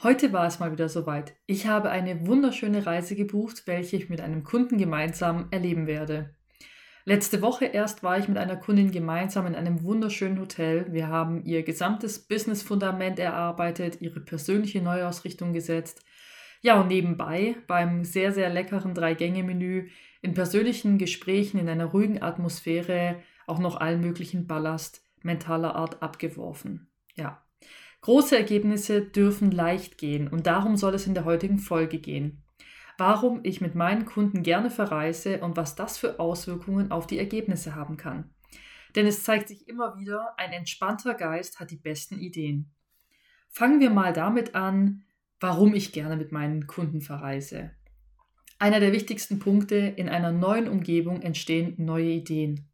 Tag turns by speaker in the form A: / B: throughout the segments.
A: Heute war es mal wieder soweit. Ich habe eine wunderschöne Reise gebucht, welche ich mit einem Kunden gemeinsam erleben werde. Letzte Woche erst war ich mit einer Kundin gemeinsam in einem wunderschönen Hotel. Wir haben ihr gesamtes Business-Fundament erarbeitet, ihre persönliche Neuausrichtung gesetzt. Ja, und nebenbei beim sehr, sehr leckeren Drei-Gänge-Menü in persönlichen Gesprächen in einer ruhigen Atmosphäre auch noch allen möglichen Ballast mentaler Art abgeworfen. Ja, Große Ergebnisse dürfen leicht gehen und darum soll es in der heutigen Folge gehen. Warum ich mit meinen Kunden gerne verreise und was das für Auswirkungen auf die Ergebnisse haben kann. Denn es zeigt sich immer wieder, ein entspannter Geist hat die besten Ideen. Fangen wir mal damit an, warum ich gerne mit meinen Kunden verreise. Einer der wichtigsten Punkte, in einer neuen Umgebung entstehen neue Ideen.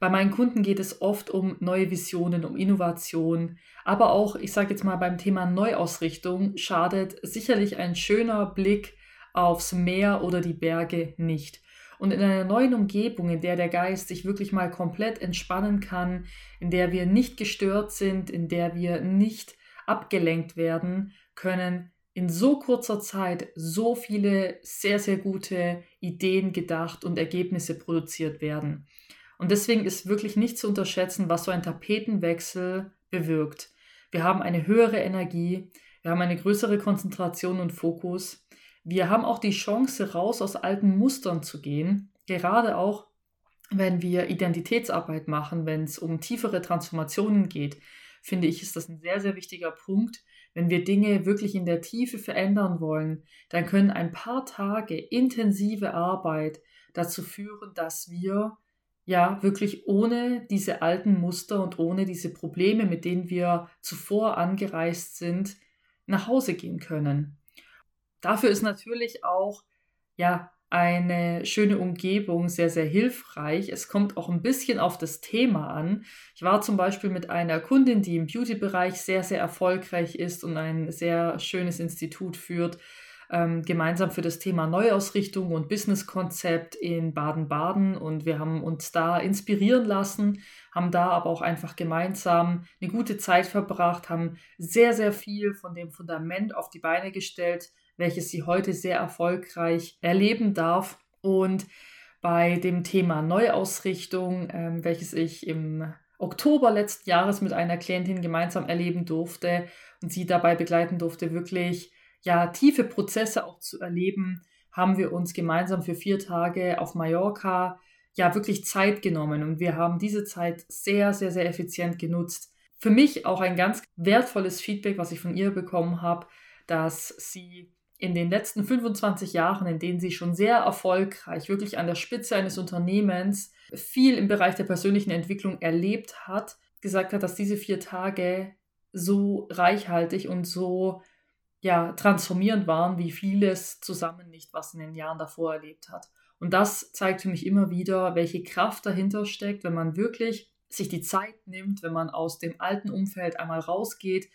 A: Bei meinen Kunden geht es oft um neue Visionen, um Innovation, aber auch, ich sage jetzt mal beim Thema Neuausrichtung, schadet sicherlich ein schöner Blick aufs Meer oder die Berge nicht. Und in einer neuen Umgebung, in der der Geist sich wirklich mal komplett entspannen kann, in der wir nicht gestört sind, in der wir nicht abgelenkt werden, können in so kurzer Zeit so viele sehr, sehr gute Ideen gedacht und Ergebnisse produziert werden. Und deswegen ist wirklich nicht zu unterschätzen, was so ein Tapetenwechsel bewirkt. Wir haben eine höhere Energie, wir haben eine größere Konzentration und Fokus. Wir haben auch die Chance, raus aus alten Mustern zu gehen, gerade auch wenn wir Identitätsarbeit machen, wenn es um tiefere Transformationen geht, finde ich, ist das ein sehr, sehr wichtiger Punkt. Wenn wir Dinge wirklich in der Tiefe verändern wollen, dann können ein paar Tage intensive Arbeit dazu führen, dass wir ja wirklich ohne diese alten Muster und ohne diese Probleme, mit denen wir zuvor angereist sind, nach Hause gehen können. Dafür ist natürlich auch ja eine schöne Umgebung sehr, sehr hilfreich. Es kommt auch ein bisschen auf das Thema an. Ich war zum Beispiel mit einer Kundin, die im Beauty-Bereich sehr, sehr erfolgreich ist und ein sehr schönes Institut führt ähm, gemeinsam für das Thema Neuausrichtung und Businesskonzept in Baden-Baden und wir haben uns da inspirieren lassen, haben da aber auch einfach gemeinsam eine gute Zeit verbracht, haben sehr, sehr viel von dem Fundament auf die Beine gestellt, welches sie heute sehr erfolgreich erleben darf. Und bei dem Thema Neuausrichtung, ähm, welches ich im Oktober letzten Jahres mit einer Klientin gemeinsam erleben durfte und sie dabei begleiten durfte, wirklich ja, tiefe Prozesse auch zu erleben, haben wir uns gemeinsam für vier Tage auf Mallorca ja wirklich Zeit genommen und wir haben diese Zeit sehr, sehr, sehr effizient genutzt. Für mich auch ein ganz wertvolles Feedback, was ich von ihr bekommen habe, dass sie in den letzten 25 Jahren, in denen sie schon sehr erfolgreich, wirklich an der Spitze eines Unternehmens, viel im Bereich der persönlichen Entwicklung erlebt hat, gesagt hat, dass diese vier Tage so reichhaltig und so ja, transformierend waren, wie vieles zusammen nicht, was in den Jahren davor erlebt hat. Und das zeigt für mich immer wieder, welche Kraft dahinter steckt, wenn man wirklich sich die Zeit nimmt, wenn man aus dem alten Umfeld einmal rausgeht,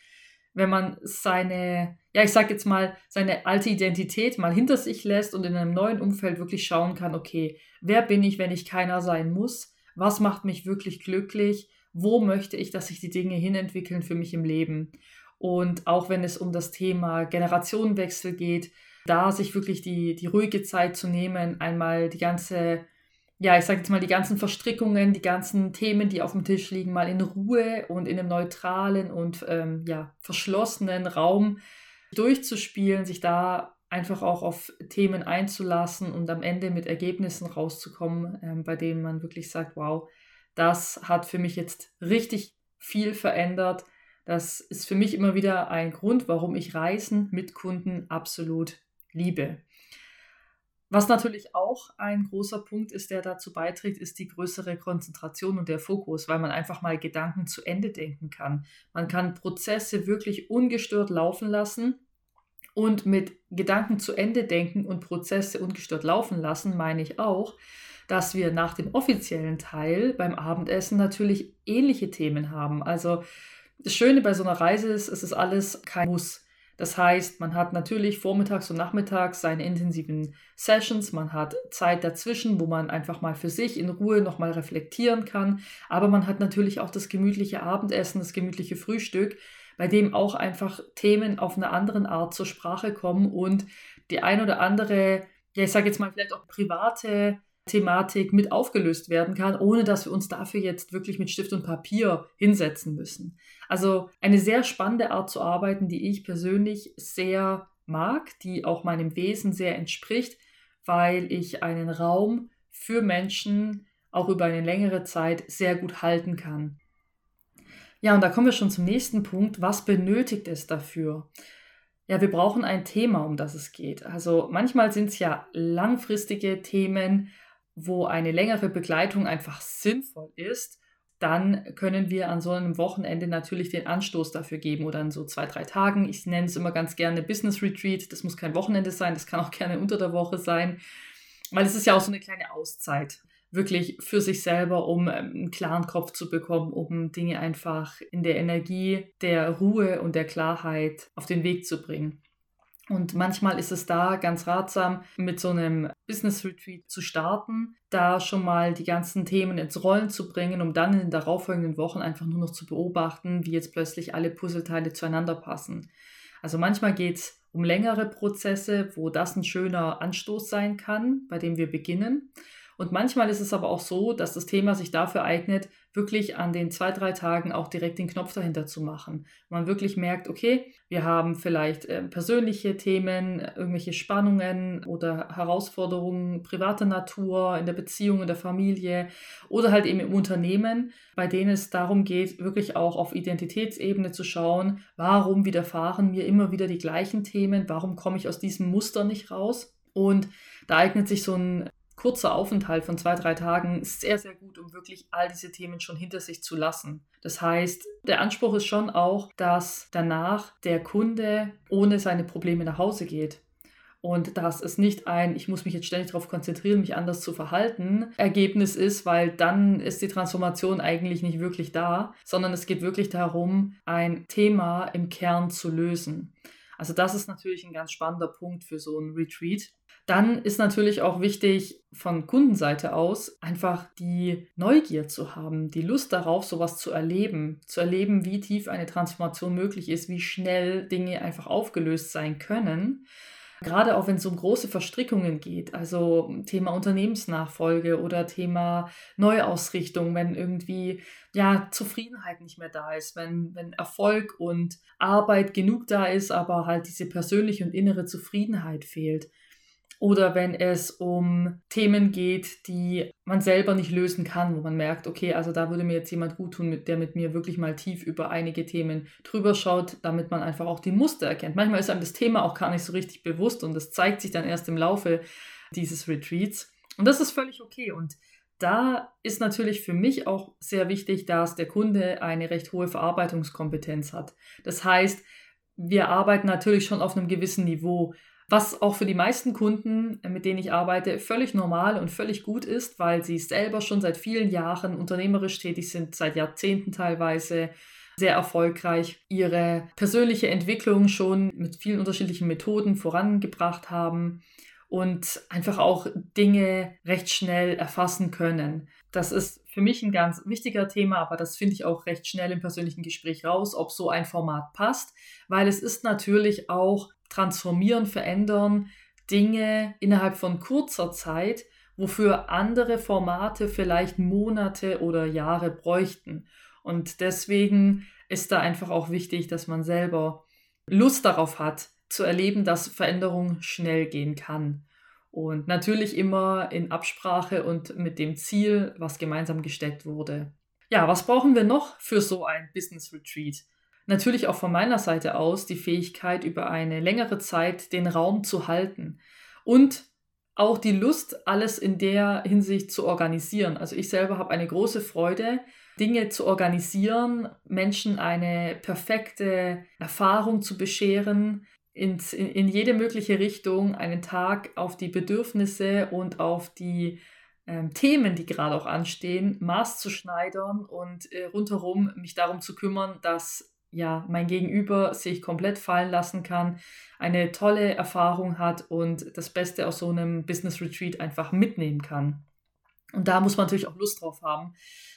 A: wenn man seine, ja, ich sag jetzt mal, seine alte Identität mal hinter sich lässt und in einem neuen Umfeld wirklich schauen kann, okay, wer bin ich, wenn ich keiner sein muss? Was macht mich wirklich glücklich? Wo möchte ich, dass sich die Dinge hinentwickeln für mich im Leben? Und auch wenn es um das Thema Generationenwechsel geht, da sich wirklich die, die ruhige Zeit zu nehmen, einmal die ganze, ja, ich sage jetzt mal, die ganzen Verstrickungen, die ganzen Themen, die auf dem Tisch liegen, mal in Ruhe und in einem neutralen und ähm, ja, verschlossenen Raum durchzuspielen, sich da einfach auch auf Themen einzulassen und am Ende mit Ergebnissen rauszukommen, ähm, bei denen man wirklich sagt, wow, das hat für mich jetzt richtig viel verändert das ist für mich immer wieder ein Grund, warum ich Reisen mit Kunden absolut liebe. Was natürlich auch ein großer Punkt ist, der dazu beiträgt, ist die größere Konzentration und der Fokus, weil man einfach mal Gedanken zu Ende denken kann. Man kann Prozesse wirklich ungestört laufen lassen und mit Gedanken zu Ende denken und Prozesse ungestört laufen lassen, meine ich auch, dass wir nach dem offiziellen Teil beim Abendessen natürlich ähnliche Themen haben. Also das Schöne bei so einer Reise ist, es ist alles kein Muss. Das heißt, man hat natürlich vormittags und nachmittags seine intensiven Sessions, man hat Zeit dazwischen, wo man einfach mal für sich in Ruhe nochmal reflektieren kann, aber man hat natürlich auch das gemütliche Abendessen, das gemütliche Frühstück, bei dem auch einfach Themen auf einer anderen Art zur Sprache kommen und die ein oder andere, ja, ich sage jetzt mal vielleicht auch private Thematik mit aufgelöst werden kann, ohne dass wir uns dafür jetzt wirklich mit Stift und Papier hinsetzen müssen. Also eine sehr spannende Art zu arbeiten, die ich persönlich sehr mag, die auch meinem Wesen sehr entspricht, weil ich einen Raum für Menschen auch über eine längere Zeit sehr gut halten kann. Ja, und da kommen wir schon zum nächsten Punkt. Was benötigt es dafür? Ja, wir brauchen ein Thema, um das es geht. Also manchmal sind es ja langfristige Themen, wo eine längere Begleitung einfach sinnvoll ist. Dann können wir an so einem Wochenende natürlich den Anstoß dafür geben oder an so zwei, drei Tagen. Ich nenne es immer ganz gerne Business Retreat. Das muss kein Wochenende sein, das kann auch gerne unter der Woche sein, weil es ist ja auch so eine kleine Auszeit wirklich für sich selber, um ähm, einen klaren Kopf zu bekommen, um Dinge einfach in der Energie der Ruhe und der Klarheit auf den Weg zu bringen. Und manchmal ist es da ganz ratsam, mit so einem Business Retreat zu starten, da schon mal die ganzen Themen ins Rollen zu bringen, um dann in den darauffolgenden Wochen einfach nur noch zu beobachten, wie jetzt plötzlich alle Puzzleteile zueinander passen. Also manchmal geht es um längere Prozesse, wo das ein schöner Anstoß sein kann, bei dem wir beginnen. Und manchmal ist es aber auch so, dass das Thema sich dafür eignet, wirklich an den zwei, drei Tagen auch direkt den Knopf dahinter zu machen. Man wirklich merkt, okay, wir haben vielleicht äh, persönliche Themen, irgendwelche Spannungen oder Herausforderungen privater Natur, in der Beziehung, in der Familie oder halt eben im Unternehmen, bei denen es darum geht, wirklich auch auf Identitätsebene zu schauen, warum widerfahren mir immer wieder die gleichen Themen, warum komme ich aus diesem Muster nicht raus. Und da eignet sich so ein kurzer Aufenthalt von zwei, drei Tagen sehr, sehr gut, um wirklich all diese Themen schon hinter sich zu lassen. Das heißt, der Anspruch ist schon auch, dass danach der Kunde ohne seine Probleme nach Hause geht. Und dass es nicht ein, ich muss mich jetzt ständig darauf konzentrieren, mich anders zu verhalten, Ergebnis ist, weil dann ist die Transformation eigentlich nicht wirklich da, sondern es geht wirklich darum, ein Thema im Kern zu lösen. Also das ist natürlich ein ganz spannender Punkt für so ein Retreat. Dann ist natürlich auch wichtig von Kundenseite aus einfach die Neugier zu haben, die Lust darauf, sowas zu erleben, zu erleben, wie tief eine Transformation möglich ist, wie schnell Dinge einfach aufgelöst sein können. Gerade auch wenn es um große Verstrickungen geht, also Thema Unternehmensnachfolge oder Thema Neuausrichtung, wenn irgendwie ja Zufriedenheit nicht mehr da ist, wenn, wenn Erfolg und Arbeit genug da ist, aber halt diese persönliche und innere Zufriedenheit fehlt oder wenn es um Themen geht, die man selber nicht lösen kann, wo man merkt, okay, also da würde mir jetzt jemand gut tun, der mit mir wirklich mal tief über einige Themen drüber schaut, damit man einfach auch die Muster erkennt. Manchmal ist einem das Thema auch gar nicht so richtig bewusst und das zeigt sich dann erst im Laufe dieses Retreats. Und das ist völlig okay. Und da ist natürlich für mich auch sehr wichtig, dass der Kunde eine recht hohe Verarbeitungskompetenz hat. Das heißt, wir arbeiten natürlich schon auf einem gewissen Niveau was auch für die meisten Kunden, äh, mit denen ich arbeite, völlig normal und völlig gut ist, weil sie selber schon seit vielen Jahren unternehmerisch tätig sind, seit Jahrzehnten teilweise sehr erfolgreich ihre persönliche Entwicklung schon mit vielen unterschiedlichen Methoden vorangebracht haben und einfach auch Dinge recht schnell erfassen können. Das ist für mich ein ganz wichtiger Thema, aber das finde ich auch recht schnell im persönlichen Gespräch raus, ob so ein Format passt, weil es ist natürlich auch transformieren, verändern Dinge innerhalb von kurzer Zeit, wofür andere Formate vielleicht Monate oder Jahre bräuchten. Und deswegen ist da einfach auch wichtig, dass man selber Lust darauf hat, zu erleben, dass Veränderung schnell gehen kann. Und natürlich immer in Absprache und mit dem Ziel, was gemeinsam gesteckt wurde. Ja, was brauchen wir noch für so ein Business Retreat? Natürlich auch von meiner Seite aus die Fähigkeit, über eine längere Zeit den Raum zu halten und auch die Lust, alles in der Hinsicht zu organisieren. Also ich selber habe eine große Freude, Dinge zu organisieren, Menschen eine perfekte Erfahrung zu bescheren, in, in jede mögliche Richtung einen Tag auf die Bedürfnisse und auf die ähm, Themen, die gerade auch anstehen, maßzuschneidern und äh, rundherum mich darum zu kümmern, dass ja, mein Gegenüber sich komplett fallen lassen kann, eine tolle Erfahrung hat und das Beste aus so einem Business Retreat einfach mitnehmen kann. Und da muss man natürlich auch Lust drauf haben.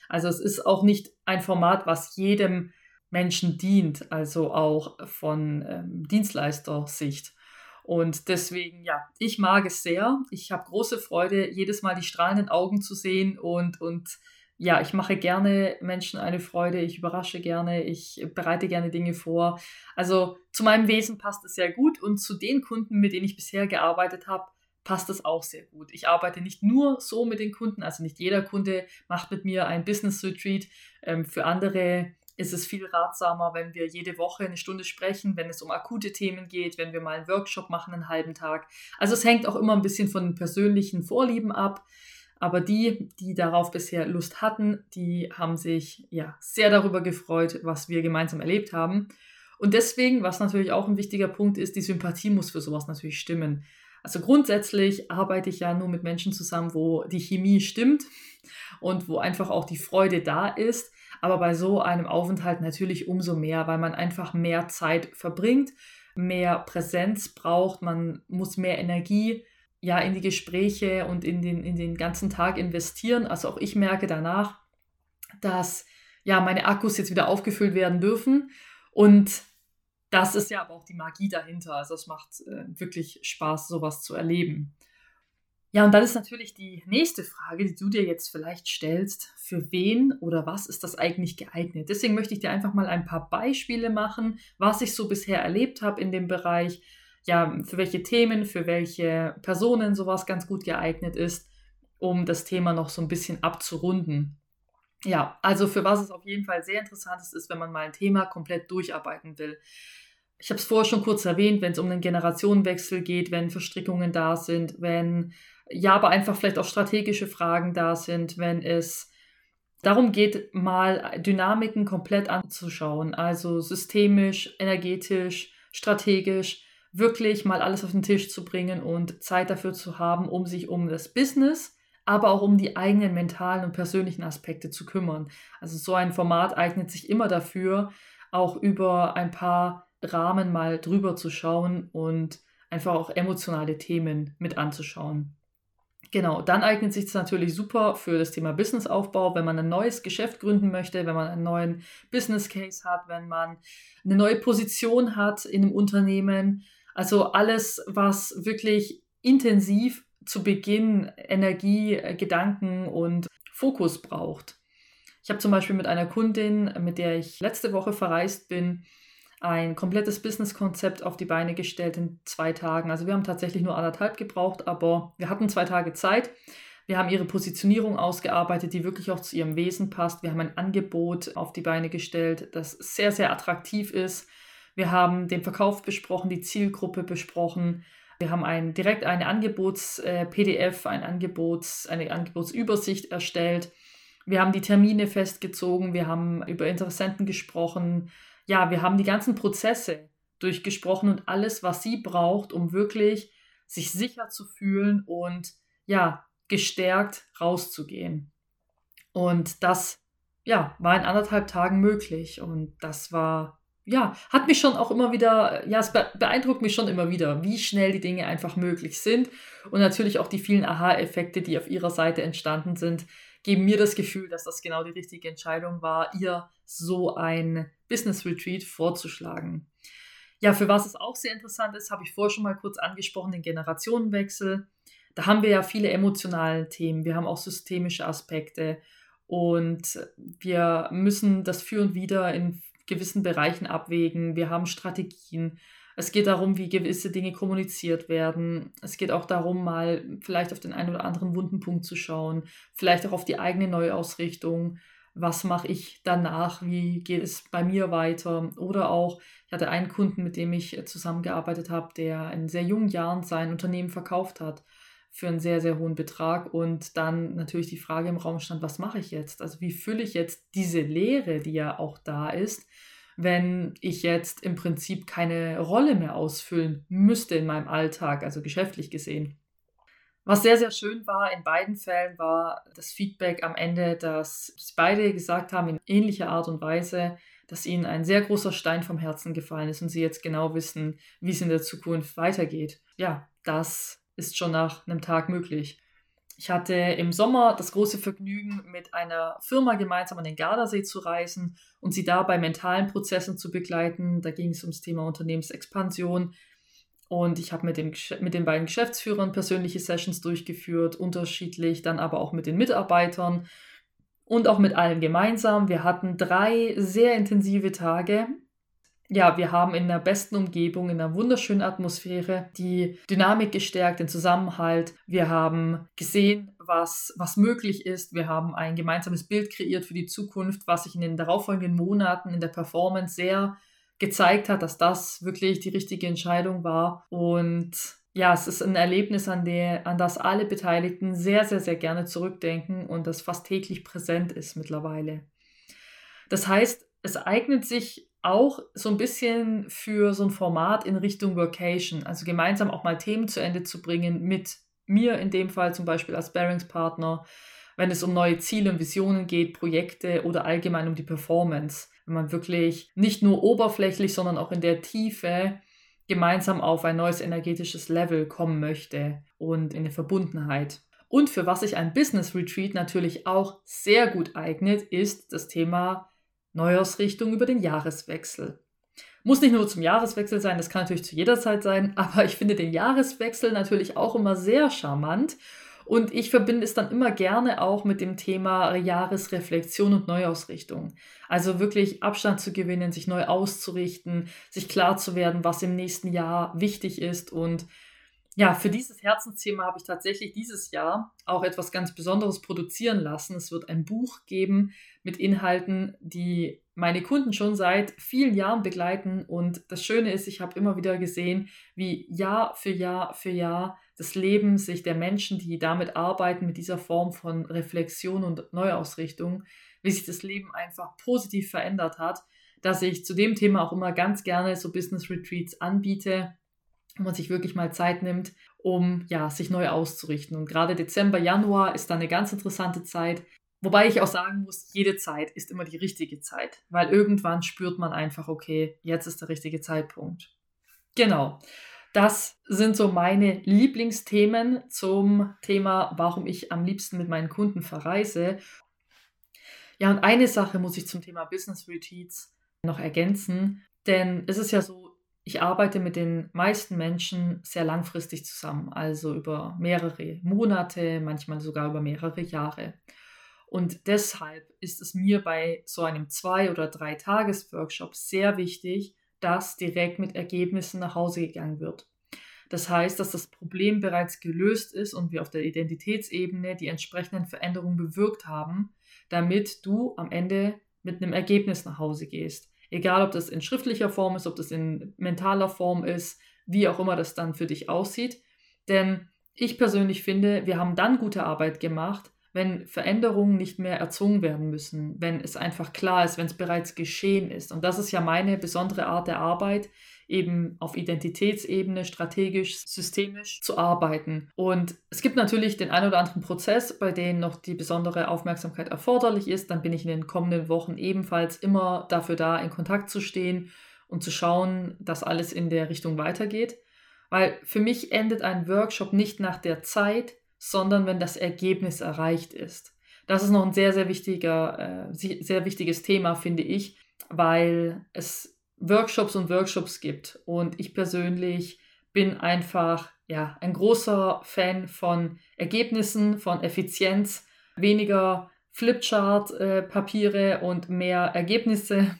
A: Also es ist auch nicht ein Format, was jedem Menschen dient, also auch von ähm, Dienstleistersicht. Und deswegen, ja, ich mag es sehr. Ich habe große Freude, jedes Mal die strahlenden Augen zu sehen und, und ja, ich mache gerne Menschen eine Freude, ich überrasche gerne, ich bereite gerne Dinge vor. Also zu meinem Wesen passt es sehr gut und zu den Kunden, mit denen ich bisher gearbeitet habe, passt es auch sehr gut. Ich arbeite nicht nur so mit den Kunden, also nicht jeder Kunde macht mit mir ein Business Retreat. Ähm, für andere ist es viel ratsamer, wenn wir jede Woche eine Stunde sprechen, wenn es um akute Themen geht, wenn wir mal einen Workshop machen, einen halben Tag. Also es hängt auch immer ein bisschen von den persönlichen Vorlieben ab. Aber die, die darauf bisher Lust hatten, die haben sich ja sehr darüber gefreut, was wir gemeinsam erlebt haben. Und deswegen, was natürlich auch ein wichtiger Punkt ist, die Sympathie muss für sowas natürlich stimmen. Also grundsätzlich arbeite ich ja nur mit Menschen zusammen, wo die Chemie stimmt und wo einfach auch die Freude da ist. Aber bei so einem Aufenthalt natürlich umso mehr, weil man einfach mehr Zeit verbringt, mehr Präsenz braucht, man muss mehr Energie ja in die Gespräche und in den, in den ganzen Tag investieren. Also auch ich merke danach, dass ja meine Akkus jetzt wieder aufgefüllt werden dürfen. Und das ist ja aber auch die Magie dahinter. Also es macht äh, wirklich Spaß, sowas zu erleben. Ja, und dann ist natürlich die nächste Frage, die du dir jetzt vielleicht stellst, für wen oder was ist das eigentlich geeignet? Deswegen möchte ich dir einfach mal ein paar Beispiele machen, was ich so bisher erlebt habe in dem Bereich ja, für welche Themen, für welche Personen sowas ganz gut geeignet ist, um das Thema noch so ein bisschen abzurunden. Ja, also für was es auf jeden Fall sehr interessant ist, ist, wenn man mal ein Thema komplett durcharbeiten will. Ich habe es vorher schon kurz erwähnt, wenn es um einen Generationenwechsel geht, wenn Verstrickungen da sind, wenn ja, aber einfach vielleicht auch strategische Fragen da sind, wenn es darum geht, mal Dynamiken komplett anzuschauen, also systemisch, energetisch, strategisch, wirklich mal alles auf den Tisch zu bringen und Zeit dafür zu haben, um sich um das Business, aber auch um die eigenen mentalen und persönlichen Aspekte zu kümmern. Also so ein Format eignet sich immer dafür, auch über ein paar Rahmen mal drüber zu schauen und einfach auch emotionale Themen mit anzuschauen. Genau, dann eignet sich es natürlich super für das Thema Businessaufbau, wenn man ein neues Geschäft gründen möchte, wenn man einen neuen Business Case hat, wenn man eine neue Position hat in einem Unternehmen, also alles, was wirklich intensiv zu Beginn Energie, äh, Gedanken und Fokus braucht. Ich habe zum Beispiel mit einer Kundin, mit der ich letzte Woche verreist bin, ein komplettes Businesskonzept auf die Beine gestellt in zwei Tagen. Also wir haben tatsächlich nur anderthalb gebraucht, aber wir hatten zwei Tage Zeit. Wir haben ihre Positionierung ausgearbeitet, die wirklich auch zu ihrem Wesen passt. Wir haben ein Angebot auf die Beine gestellt, das sehr, sehr attraktiv ist, wir haben den Verkauf besprochen, die Zielgruppe besprochen. Wir haben ein, direkt eine Angebots-PDF, äh, ein Angebots, eine Angebotsübersicht erstellt. Wir haben die Termine festgezogen, wir haben über Interessenten gesprochen. Ja, wir haben die ganzen Prozesse durchgesprochen und alles, was sie braucht, um wirklich sich sicher zu fühlen und ja, gestärkt rauszugehen. Und das ja, war in anderthalb Tagen möglich und das war ja, hat mich schon auch immer wieder, ja, es beeindruckt mich schon immer wieder, wie schnell die Dinge einfach möglich sind. Und natürlich auch die vielen Aha-Effekte, die auf ihrer Seite entstanden sind, geben mir das Gefühl, dass das genau die richtige Entscheidung war, ihr so ein Business Retreat vorzuschlagen. Ja, für was es auch sehr interessant ist, habe ich vorher schon mal kurz angesprochen, den Generationenwechsel. Da haben wir ja viele emotionale Themen, wir haben auch systemische Aspekte und wir müssen das für und wieder in gewissen Bereichen abwägen. Wir haben Strategien. Es geht darum, wie gewisse Dinge kommuniziert werden. Es geht auch darum, mal vielleicht auf den einen oder anderen wunden Punkt zu schauen, vielleicht auch auf die eigene Neuausrichtung. Was mache ich danach? Wie geht es bei mir weiter? Oder auch, ich hatte einen Kunden, mit dem ich zusammengearbeitet habe, der in sehr jungen Jahren sein Unternehmen verkauft hat für einen sehr, sehr hohen Betrag. Und dann natürlich die Frage im Raum stand, was mache ich jetzt? Also wie fülle ich jetzt diese Lehre, die ja auch da ist, wenn ich jetzt im Prinzip keine Rolle mehr ausfüllen müsste in meinem Alltag, also geschäftlich gesehen. Was sehr, sehr schön war in beiden Fällen, war das Feedback am Ende, dass beide gesagt haben, in ähnlicher Art und Weise, dass ihnen ein sehr großer Stein vom Herzen gefallen ist und sie jetzt genau wissen, wie es in der Zukunft weitergeht. Ja, das ist schon nach einem Tag möglich. Ich hatte im Sommer das große Vergnügen, mit einer Firma gemeinsam an den Gardasee zu reisen und sie da bei mentalen Prozessen zu begleiten. Da ging es ums Thema Unternehmensexpansion. Und ich habe mit, mit den beiden Geschäftsführern persönliche Sessions durchgeführt, unterschiedlich, dann aber auch mit den Mitarbeitern und auch mit allen gemeinsam. Wir hatten drei sehr intensive Tage ja, wir haben in der besten Umgebung, in einer wunderschönen Atmosphäre die Dynamik gestärkt, den Zusammenhalt. Wir haben gesehen, was, was möglich ist. Wir haben ein gemeinsames Bild kreiert für die Zukunft, was sich in den darauffolgenden Monaten in der Performance sehr gezeigt hat, dass das wirklich die richtige Entscheidung war. Und ja, es ist ein Erlebnis, an, der, an das alle Beteiligten sehr, sehr, sehr gerne zurückdenken und das fast täglich präsent ist mittlerweile. Das heißt, es eignet sich auch so ein bisschen für so ein Format in Richtung Workation, also gemeinsam auch mal Themen zu Ende zu bringen mit mir in dem Fall zum Beispiel als Bearingspartner, wenn es um neue Ziele und Visionen geht, Projekte oder allgemein um die Performance. Wenn man wirklich nicht nur oberflächlich, sondern auch in der Tiefe gemeinsam auf ein neues energetisches Level kommen möchte und in eine Verbundenheit. Und für was sich ein Business Retreat natürlich auch sehr gut eignet, ist das Thema Neujahrsrichtung über den Jahreswechsel. Muss nicht nur zum Jahreswechsel sein, das kann natürlich zu jeder Zeit sein, aber ich finde den Jahreswechsel natürlich auch immer sehr charmant und ich verbinde es dann immer gerne auch mit dem Thema Jahresreflexion und Neuausrichtung. Also wirklich Abstand zu gewinnen, sich neu auszurichten, sich klar zu werden, was im nächsten Jahr wichtig ist und ja, für dieses Herzensthema habe ich tatsächlich dieses Jahr auch etwas ganz Besonderes produzieren lassen. Es wird ein Buch geben mit Inhalten, die meine Kunden schon seit vielen Jahren begleiten. Und das Schöne ist, ich habe immer wieder gesehen, wie Jahr für Jahr für Jahr das Leben sich der Menschen, die damit arbeiten, mit dieser Form von Reflexion und Neuausrichtung, wie sich das Leben einfach positiv verändert hat, dass ich zu dem Thema auch immer ganz gerne so Business Retreats anbiete wo man sich wirklich mal Zeit nimmt, um ja, sich neu auszurichten. Und gerade Dezember, Januar ist da eine ganz interessante Zeit. Wobei ich auch sagen muss, jede Zeit ist immer die richtige Zeit, weil irgendwann spürt man einfach, okay, jetzt ist der richtige Zeitpunkt. Genau. Das sind so meine Lieblingsthemen zum Thema, warum ich am liebsten mit meinen Kunden verreise. Ja, und eine Sache muss ich zum Thema Business Retreats noch ergänzen, denn es ist ja so, ich arbeite mit den meisten Menschen sehr langfristig zusammen, also über mehrere Monate, manchmal sogar über mehrere Jahre. Und deshalb ist es mir bei so einem zwei- oder drei Tages-Workshop sehr wichtig, dass direkt mit Ergebnissen nach Hause gegangen wird. Das heißt, dass das Problem bereits gelöst ist und wir auf der Identitätsebene die entsprechenden Veränderungen bewirkt haben, damit du am Ende mit einem Ergebnis nach Hause gehst. Egal, ob das in schriftlicher Form ist, ob das in mentaler Form ist, wie auch immer das dann für dich aussieht. Denn ich persönlich finde, wir haben dann gute Arbeit gemacht, wenn Veränderungen nicht mehr erzwungen werden müssen, wenn es einfach klar ist, wenn es bereits geschehen ist. Und das ist ja meine besondere Art der Arbeit, eben auf Identitätsebene strategisch, systemisch zu arbeiten. Und es gibt natürlich den ein oder anderen Prozess, bei dem noch die besondere Aufmerksamkeit erforderlich ist. Dann bin ich in den kommenden Wochen ebenfalls immer dafür da, in Kontakt zu stehen und zu schauen, dass alles in der Richtung weitergeht. Weil für mich endet ein Workshop nicht nach der Zeit, sondern wenn das Ergebnis erreicht ist. Das ist noch ein sehr, sehr wichtiger, äh, sehr wichtiges Thema, finde ich, weil es Workshops und Workshops gibt. Und ich persönlich bin einfach ja, ein großer Fan von Ergebnissen, von Effizienz, weniger Flipchart-Papiere und mehr Ergebnisse.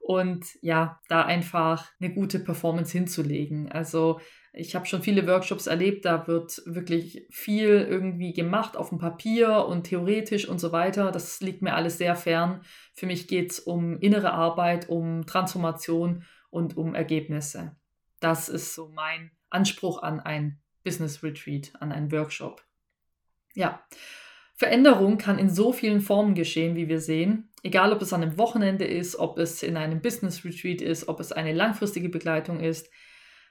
A: Und ja, da einfach eine gute Performance hinzulegen. Also ich habe schon viele Workshops erlebt, da wird wirklich viel irgendwie gemacht auf dem Papier und theoretisch und so weiter. Das liegt mir alles sehr fern. Für mich geht es um innere Arbeit, um Transformation und um Ergebnisse. Das ist so mein Anspruch an ein Business Retreat, an einen Workshop. Ja, Veränderung kann in so vielen Formen geschehen, wie wir sehen. Egal, ob es an einem Wochenende ist, ob es in einem Business Retreat ist, ob es eine langfristige Begleitung ist.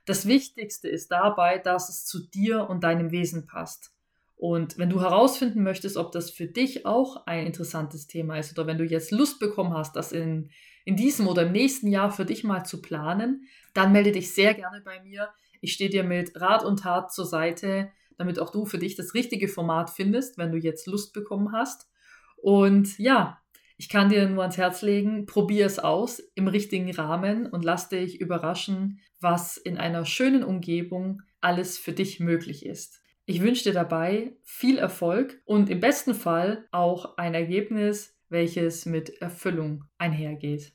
A: Das Wichtigste ist dabei, dass es zu dir und deinem Wesen passt. Und wenn du herausfinden möchtest, ob das für dich auch ein interessantes Thema ist oder wenn du jetzt Lust bekommen hast, das in, in diesem oder im nächsten Jahr für dich mal zu planen, dann melde dich sehr gerne bei mir. Ich stehe dir mit Rat und Tat zur Seite, damit auch du für dich das richtige Format findest, wenn du jetzt Lust bekommen hast. Und ja, ich kann dir nur ans Herz legen, probier es aus im richtigen Rahmen und lass dich überraschen, was in einer schönen Umgebung alles für dich möglich ist. Ich wünsche dir dabei viel Erfolg und im besten Fall auch ein Ergebnis, welches mit Erfüllung einhergeht.